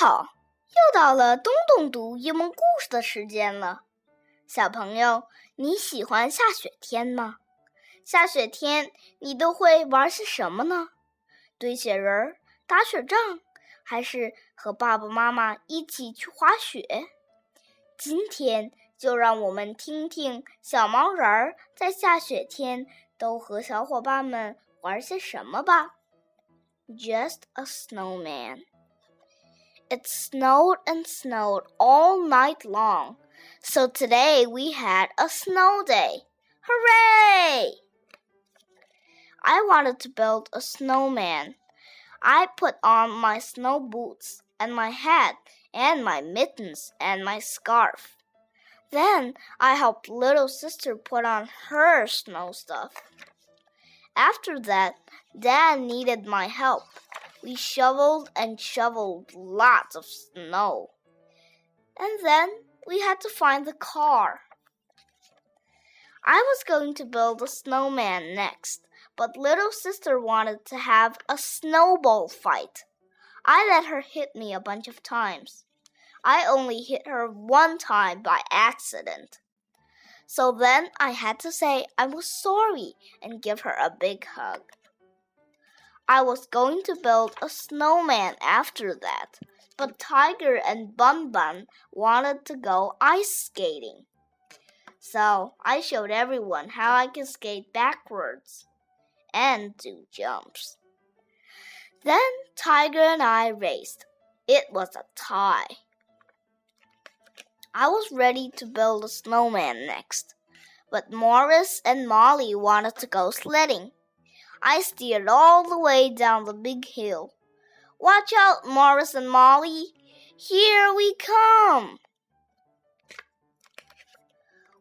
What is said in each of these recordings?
好，又到了东东读英文故事的时间了。小朋友，你喜欢下雪天吗？下雪天你都会玩些什么呢？堆雪人、打雪仗，还是和爸爸妈妈一起去滑雪？今天就让我们听听小毛人儿在下雪天都和小伙伴们玩些什么吧。Just a snowman. It snowed and snowed all night long, so today we had a snow day. Hooray! I wanted to build a snowman. I put on my snow boots and my hat and my mittens and my scarf. Then I helped little sister put on her snow stuff. After that, Dad needed my help. We shoveled and shoveled lots of snow. And then we had to find the car. I was going to build a snowman next, but little sister wanted to have a snowball fight. I let her hit me a bunch of times. I only hit her one time by accident. So then I had to say I was sorry and give her a big hug. I was going to build a snowman after that, but Tiger and Bun Bun wanted to go ice skating. So I showed everyone how I can skate backwards and do jumps. Then Tiger and I raced. It was a tie. I was ready to build a snowman next, but Morris and Molly wanted to go sledding. I steered all the way down the big hill. Watch out, Morris and Molly! Here we come!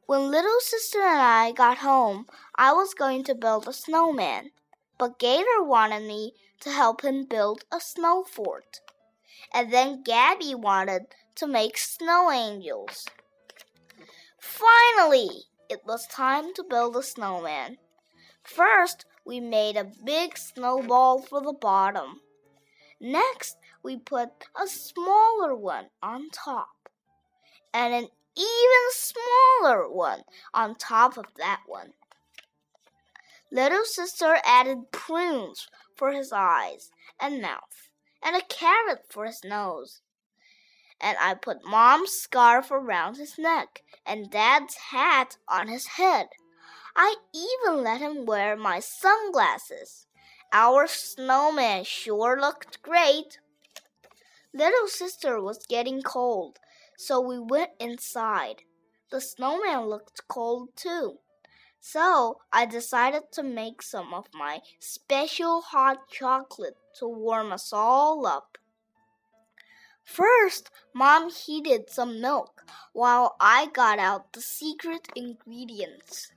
When little sister and I got home, I was going to build a snowman, but Gator wanted me to help him build a snow fort. And then Gabby wanted to make snow angels. Finally, it was time to build a snowman. First, we made a big snowball for the bottom. Next, we put a smaller one on top, and an even smaller one on top of that one. Little sister added prunes for his eyes and mouth, and a carrot for his nose. And I put mom's scarf around his neck and dad's hat on his head. I even let him wear my sunglasses. Our snowman sure looked great. Little sister was getting cold, so we went inside. The snowman looked cold too. So I decided to make some of my special hot chocolate to warm us all up. First, Mom heated some milk while I got out the secret ingredients.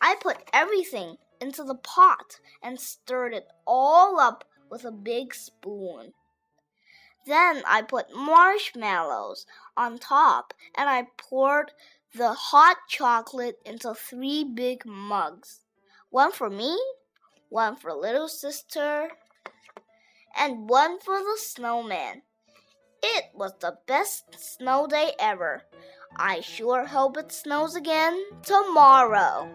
I put everything into the pot and stirred it all up with a big spoon. Then I put marshmallows on top and I poured the hot chocolate into three big mugs one for me, one for little sister, and one for the snowman. Was the best snow day ever. I sure hope it snows again tomorrow.